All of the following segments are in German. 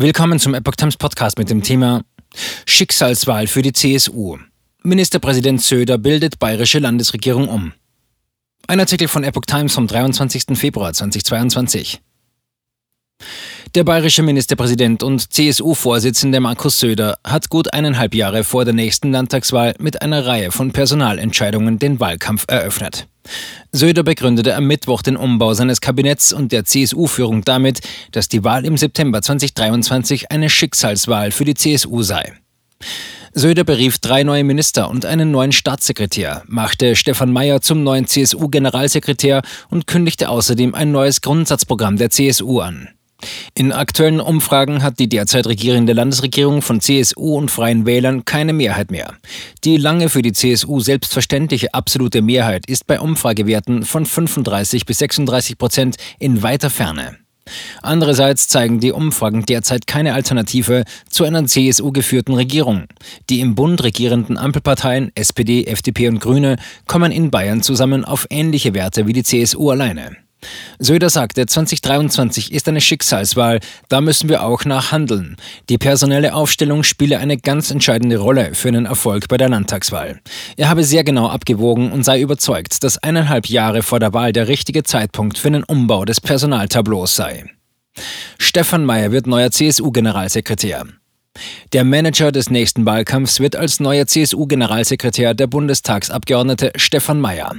Willkommen zum Epoch Times Podcast mit dem Thema Schicksalswahl für die CSU. Ministerpräsident Söder bildet bayerische Landesregierung um. Ein Artikel von Epoch Times vom 23. Februar 2022. Der bayerische Ministerpräsident und CSU-Vorsitzende Markus Söder hat gut eineinhalb Jahre vor der nächsten Landtagswahl mit einer Reihe von Personalentscheidungen den Wahlkampf eröffnet. Söder begründete am Mittwoch den Umbau seines Kabinetts und der CSU-Führung damit, dass die Wahl im September 2023 eine Schicksalswahl für die CSU sei. Söder berief drei neue Minister und einen neuen Staatssekretär, machte Stefan Mayer zum neuen CSU-Generalsekretär und kündigte außerdem ein neues Grundsatzprogramm der CSU an. In aktuellen Umfragen hat die derzeit regierende Landesregierung von CSU und Freien Wählern keine Mehrheit mehr. Die lange für die CSU selbstverständliche absolute Mehrheit ist bei Umfragewerten von 35 bis 36 Prozent in weiter Ferne. Andererseits zeigen die Umfragen derzeit keine Alternative zu einer CSU-geführten Regierung. Die im Bund regierenden Ampelparteien SPD, FDP und Grüne kommen in Bayern zusammen auf ähnliche Werte wie die CSU alleine. Söder sagte, 2023 ist eine Schicksalswahl, da müssen wir auch nachhandeln. Die personelle Aufstellung spiele eine ganz entscheidende Rolle für einen Erfolg bei der Landtagswahl. Er habe sehr genau abgewogen und sei überzeugt, dass eineinhalb Jahre vor der Wahl der richtige Zeitpunkt für einen Umbau des Personaltableaus sei. Stefan Mayer wird neuer CSU-Generalsekretär. Der Manager des nächsten Wahlkampfs wird als neuer CSU-Generalsekretär der Bundestagsabgeordnete Stefan Mayer.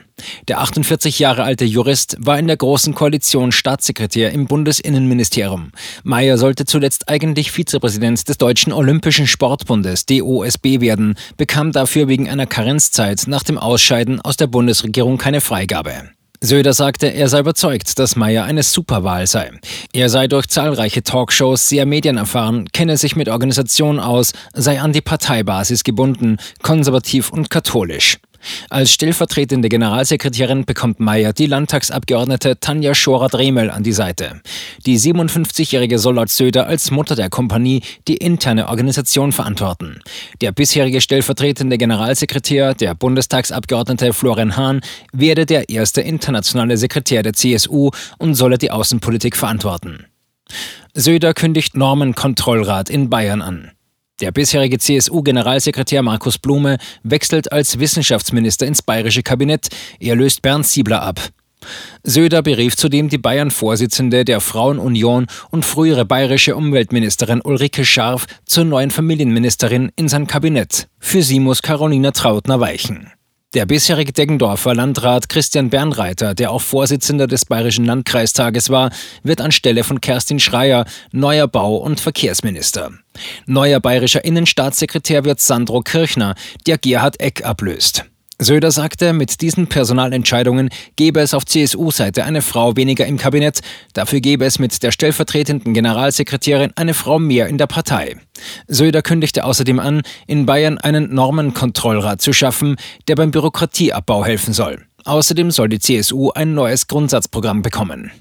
Der 48 Jahre alte Jurist war in der Großen Koalition Staatssekretär im Bundesinnenministerium. Mayer sollte zuletzt eigentlich Vizepräsident des Deutschen Olympischen Sportbundes DOSB werden, bekam dafür wegen einer Karenzzeit nach dem Ausscheiden aus der Bundesregierung keine Freigabe. Söder sagte, er sei überzeugt, dass Meyer eine Superwahl sei. Er sei durch zahlreiche Talkshows sehr medienerfahren, kenne sich mit Organisation aus, sei an die Parteibasis gebunden, konservativ und katholisch. Als stellvertretende Generalsekretärin bekommt Meyer die Landtagsabgeordnete Tanja Schorer-Dremel an die Seite. Die 57-Jährige soll laut Söder als Mutter der Kompanie die interne Organisation verantworten. Der bisherige stellvertretende Generalsekretär, der Bundestagsabgeordnete Florian Hahn, werde der erste internationale Sekretär der CSU und solle die Außenpolitik verantworten. Söder kündigt Normenkontrollrat in Bayern an. Der bisherige CSU-Generalsekretär Markus Blume wechselt als Wissenschaftsminister ins bayerische Kabinett. Er löst Bernd Siebler ab. Söder berief zudem die Bayern-Vorsitzende der Frauenunion und frühere bayerische Umweltministerin Ulrike Scharf zur neuen Familienministerin in sein Kabinett. Für sie muss Carolina Trautner weichen. Der bisherige Deggendorfer Landrat Christian Bernreiter, der auch Vorsitzender des Bayerischen Landkreistages war, wird anstelle von Kerstin Schreier neuer Bau- und Verkehrsminister. Neuer bayerischer Innenstaatssekretär wird Sandro Kirchner, der Gerhard Eck ablöst. Söder sagte, mit diesen Personalentscheidungen gebe es auf CSU-Seite eine Frau weniger im Kabinett, dafür gebe es mit der stellvertretenden Generalsekretärin eine Frau mehr in der Partei. Söder kündigte außerdem an, in Bayern einen Normenkontrollrat zu schaffen, der beim Bürokratieabbau helfen soll. Außerdem soll die CSU ein neues Grundsatzprogramm bekommen.